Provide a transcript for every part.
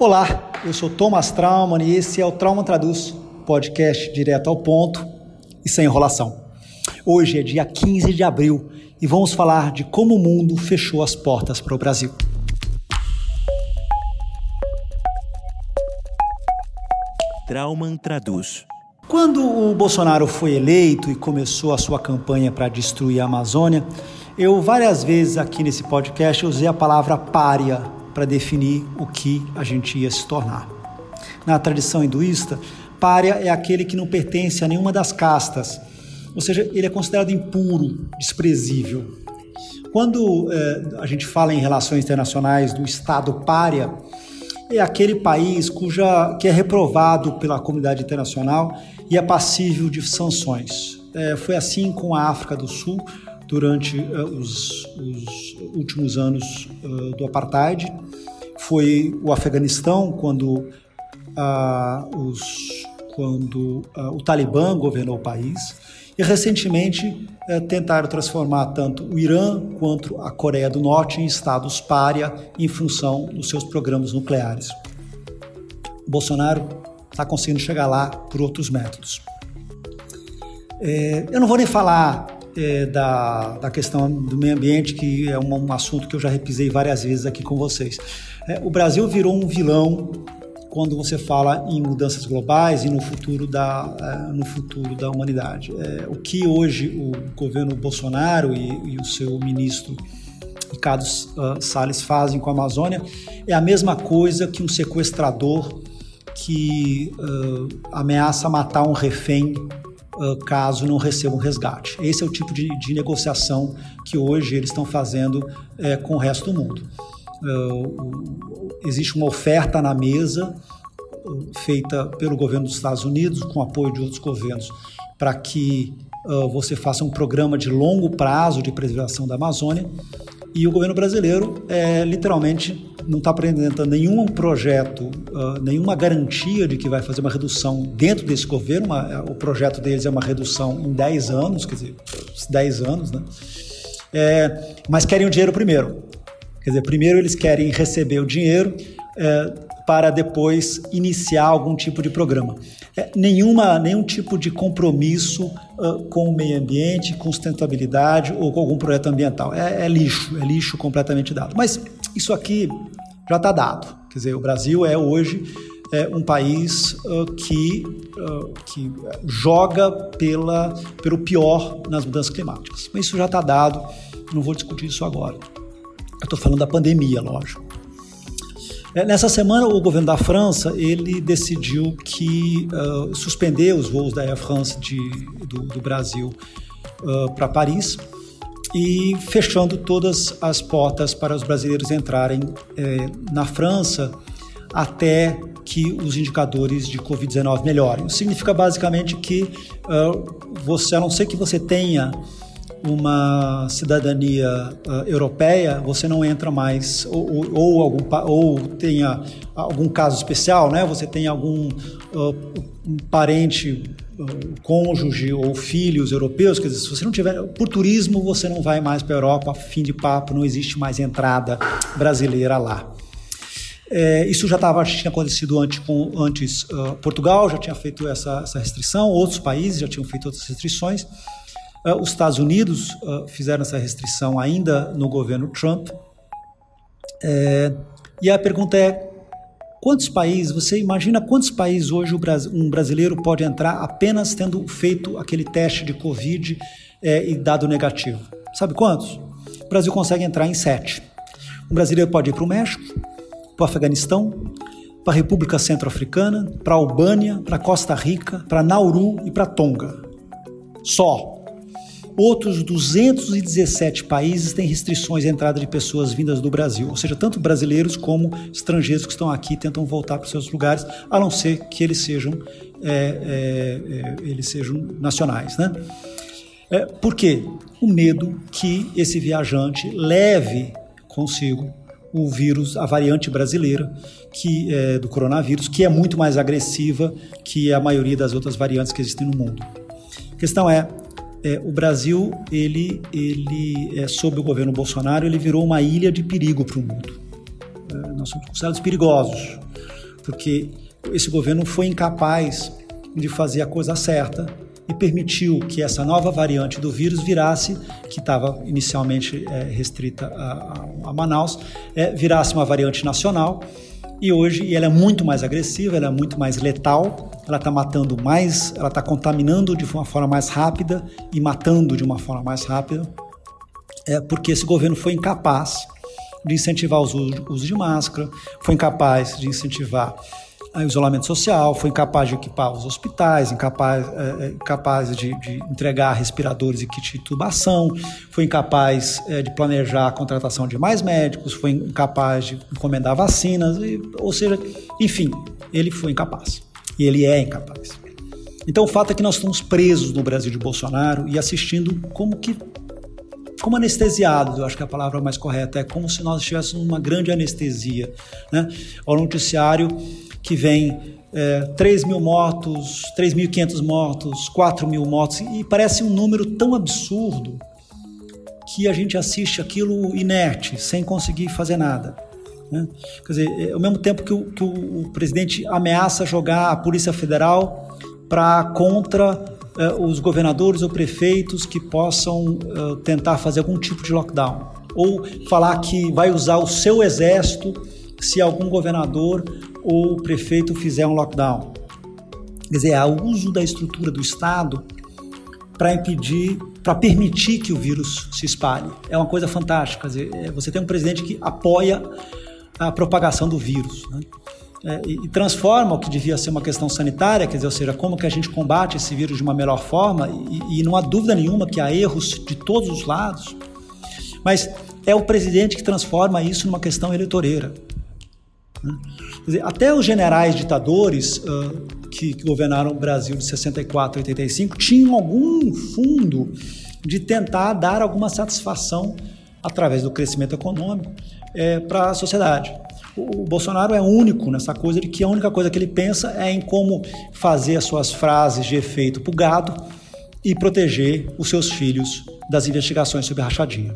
Olá, eu sou Thomas Trauman e esse é o Trauma Traduz, podcast direto ao ponto e sem enrolação. Hoje é dia 15 de abril e vamos falar de como o mundo fechou as portas para o Brasil. Trauman Traduz. Quando o Bolsonaro foi eleito e começou a sua campanha para destruir a Amazônia, eu várias vezes aqui nesse podcast usei a palavra pária para definir o que a gente ia se tornar. Na tradição hinduísta, pária é aquele que não pertence a nenhuma das castas, ou seja, ele é considerado impuro, desprezível. Quando eh, a gente fala em relações internacionais do Estado pária, é aquele país cuja, que é reprovado pela comunidade internacional e é passível de sanções. É, foi assim com a África do Sul durante uh, os, os, últimos anos uh, do apartheid. Foi o Afeganistão quando, uh, os, quando o Talibã governou o país. E recentemente tentaram transformar tanto o Irã quanto a Coreia do Norte em estados párea em função dos seus programas nucleares. O Bolsonaro está conseguindo chegar lá por outros métodos. É, eu não vou nem falar é, da, da questão do meio ambiente, que é um, um, assunto que eu já repisei várias vezes aqui com vocês. É, o Brasil virou um vilão quando você fala em mudanças globais e no futuro da, é, no futuro da humanidade. É, o que hoje o governo Bolsonaro e, e o seu ministro Ricardo uh, Salles fazem com a Amazônia é a mesma coisa que um sequestrador que uh, ameaça matar um refém caso não receba um resgate. Esse é o tipo de, de negociação que hoje eles estão fazendo uh, com o resto do mundo. existe uma oferta na mesa feita pelo governo dos Estados Unidos, com apoio de outros governos, para que você faça um programa de longo prazo de preservação da Amazônia. E o governo brasileiro, é, literalmente, não está apresentando nenhum projeto, uh, nenhuma garantia de que vai fazer uma redução dentro desse governo. Uma, o projeto deles é uma redução em 10 anos, quer dizer, 10 anos, né? É, mas querem o dinheiro primeiro. Quer dizer, primeiro eles querem receber o dinheiro é, para depois iniciar algum tipo de programa. É, nenhuma, nenhum tipo de compromisso uh, com o meio ambiente, com sustentabilidade ou com algum projeto ambiental. É, é lixo, é lixo completamente dado. Mas isso aqui já está dado. Quer dizer, o Brasil é hoje é, um país uh, que, uh, que joga pela, pelo pior nas mudanças climáticas. Mas isso já está dado, não vou discutir isso agora. Eu estou falando da pandemia, lógico. É, nessa semana, o governo da França ele decidiu que uh, suspender os voos da Air France de, do, do Brasil para Paris e fechando todas as portas para os brasileiros entrarem é, na França até que os indicadores de Covid-19 melhorem. Isso significa basicamente que uh, você, a não ser que você tenha uma cidadania uh, europeia, você não entra mais, ou, ou, ou, algum, ou tenha algum caso especial, né? você tem algum uh, parente cônjuge ou filhos europeus, quer dizer, se você não tiver por turismo, você não vai mais para a Europa, fim de papo, não existe mais entrada brasileira lá. É, isso já tava, tinha acontecido antes, com, antes uh, Portugal já tinha feito essa, essa, restrição, outros países já tinham feito outras restrições. Uh, os Estados Unidos uh, fizeram essa restrição ainda no governo Trump. É, e a pergunta é: Quantos países, você imagina quantos países hoje um brasileiro pode entrar apenas tendo feito aquele teste de Covid é, e dado negativo? Sabe quantos? O Brasil consegue entrar em sete. Um brasileiro pode ir para o México, para o Afeganistão, para a República Centro-Africana, para a Albânia, para Costa Rica, para Nauru e para Tonga. Só. Outros 217 países têm restrições à entrada de pessoas vindas do Brasil, ou seja, tanto brasileiros como estrangeiros que estão aqui tentam voltar para os seus lugares, a não ser que eles sejam, é, é, é, eles sejam nacionais. Né? É, por quê? O medo que esse viajante leve consigo o vírus, a variante brasileira que é, do coronavírus, que é muito mais agressiva que a maioria das outras variantes que existem no mundo. A questão é, é, o Brasil, ele, ele é, sob o governo Bolsonaro, ele virou uma ilha de perigo para o mundo. É, nós somos considerados perigosos. porque esse governo foi incapaz de fazer a coisa certa e permitiu que essa nova variante do vírus virasse, que estava inicialmente é, restrita a, a, Manaus, é, virasse uma variante nacional. E hoje ela é muito mais agressiva, ela é muito mais letal, ela está matando mais, ela está contaminando de uma forma mais rápida e matando de uma forma mais rápida, é, porque esse governo foi incapaz de incentivar o uso de máscara, foi incapaz de incentivar isolamento social, foi incapaz de equipar os hospitais, incapaz, é, é, incapaz de, de, entregar respiradores e kit de tubação, foi incapaz é, de planejar a contratação de mais médicos, foi incapaz de encomendar vacinas, e, ou seja, enfim, ele foi incapaz. E ele é incapaz. Então o fato é que nós estamos presos no Brasil de Bolsonaro e assistindo como que como anestesiados, eu acho que a palavra mais correta é como se nós estivéssemos uma grande anestesia. Né? O noticiário que vem é, 3 mil mortos, 3.500 mortos, 4 mil mortos, e parece um número tão absurdo que a gente assiste aquilo inerte, sem conseguir fazer nada. Né? Quer dizer, é, ao mesmo tempo que o, que o presidente ameaça jogar a Polícia Federal para contra eh, os governadores ou prefeitos que possam eh, tentar fazer algum tipo de lockdown. Ou falar que vai usar o seu exército se algum governador ou prefeito fizer um lockdown. Quer dizer, é o uso da estrutura do Estado para impedir, para permitir que o vírus se espalhe. É uma coisa fantástica. Quer dizer, é, você tem um presidente que apoia a propagação do vírus. Né? É, e transforma o que devia ser uma questão sanitária, quer dizer, ou seja, como que a gente combate esse vírus de uma melhor forma, e, e não há dúvida nenhuma que há erros de todos os lados, mas é o presidente que transforma isso numa questão eleitoreira. Né? Dizer, até os generais ditadores uh, que, que, governaram o Brasil de 64 a 85 tinham algum fundo de tentar dar alguma satisfação através do crescimento econômico é, para a sociedade o Bolsonaro é único nessa coisa de que a única coisa que ele pensa é em como fazer as suas frases de efeito para gado e proteger os seus filhos das investigações sobre rachadinha.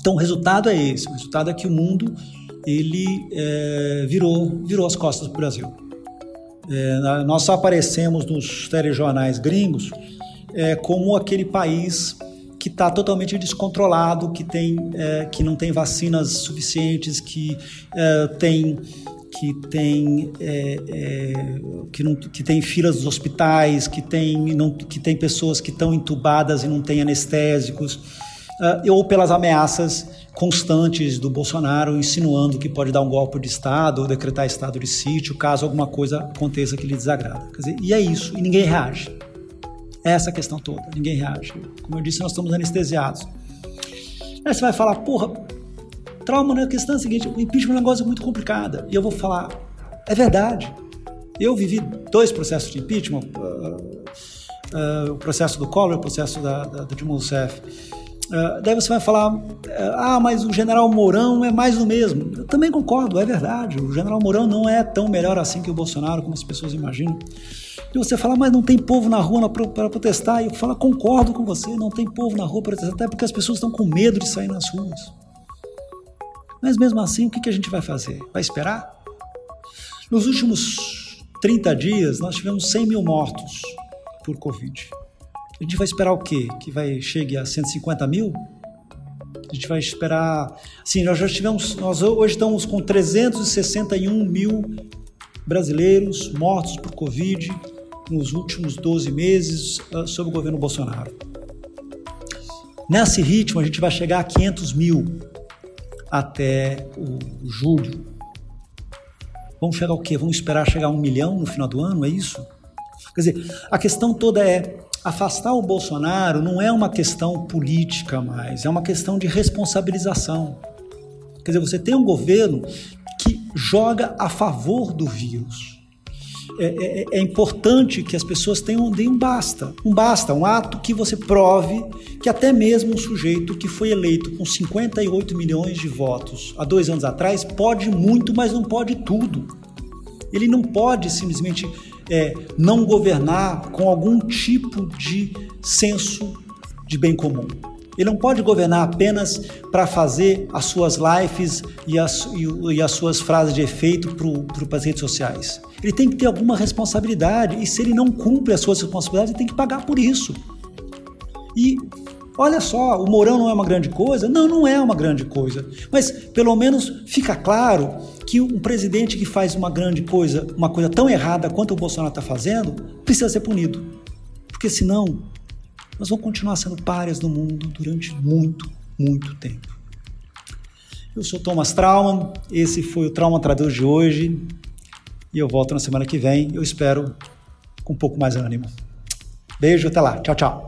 Então o resultado é esse, o resultado é que o mundo ele é, virou, virou as costas para o Brasil. É, nós só aparecemos nos telejornais gringos é, como aquele país que está totalmente descontrolado, que, tem, é, que não tem vacinas suficientes, que é, tem que tem é, é, que, não, que tem filas dos hospitais, que tem, não, que tem pessoas que estão entubadas e não têm anestésicos, uh, ou pelas ameaças constantes do Bolsonaro insinuando que pode dar um golpe de Estado ou decretar estado de sítio caso alguma coisa aconteça que lhe desagrada. Dizer, e é isso, e ninguém reage. Essa questão toda, ninguém reage. Como eu disse, nós estamos anestesiados. Aí você vai falar, porra, trauma na questão é a seguinte: o impeachment é um negócio muito complicado. E eu vou falar, é verdade. Eu vivi dois processos de impeachment, uh, uh, o processo do Collor e o processo da, da, da Dilma Rousseff. Uh, daí você vai falar, ah, mas o general Mourão é mais do mesmo. Eu também concordo, é verdade. O general Mourão não é tão melhor assim que o Bolsonaro, como as pessoas imaginam. E você fala, mas não tem povo na rua para protestar. E eu falo, concordo com você, não tem povo na rua para protestar, até porque as pessoas estão com medo de sair nas ruas. Mas mesmo assim, o que, a gente vai fazer? Vai esperar? Nos últimos 30 dias, nós tivemos 100 mil mortos por Covid. A gente vai esperar o quê? Que vai chegue a 150 mil? A gente vai esperar. Sim, nós já tivemos. Nós hoje estamos com 361 mil brasileiros mortos por Covid nos últimos 12 meses uh, sob o governo Bolsonaro. Nesse ritmo, a gente vai chegar a 500 mil até o, julho. Vamos chegar ao quê? Vamos esperar chegar a um milhão no final do ano? É isso? Quer dizer, a questão toda é afastar o Bolsonaro não é uma questão política mais, é uma questão de responsabilização. Quer dizer, você tem um governo joga a favor do vírus é, é, é, importante que as pessoas tenham deem um basta, um basta, um ato que você prove que até mesmo um sujeito que foi eleito com 58 milhões de votos há dois anos atrás pode muito, mas não pode tudo. Ele não pode simplesmente é, não governar com algum tipo de senso de bem comum. Ele não pode governar apenas para fazer as suas lives e as, e, e as suas frases de efeito para as redes sociais. Ele tem que ter alguma responsabilidade e se ele não cumpre as suas responsabilidades, ele tem que pagar por isso. E olha só, o Mourão não é uma grande coisa? Não, não é uma grande coisa. Mas pelo menos fica claro que um presidente que faz uma grande coisa, uma coisa tão errada quanto o Bolsonaro está fazendo, precisa ser punido. Porque senão nós vamos continuar sendo páreas no mundo durante muito, muito tempo. Eu sou Thomas Trauman, esse foi o Trauma Traduz de hoje e eu volto na semana que vem, eu espero com um pouco mais ânimo. Beijo, até lá. Tchau, tchau.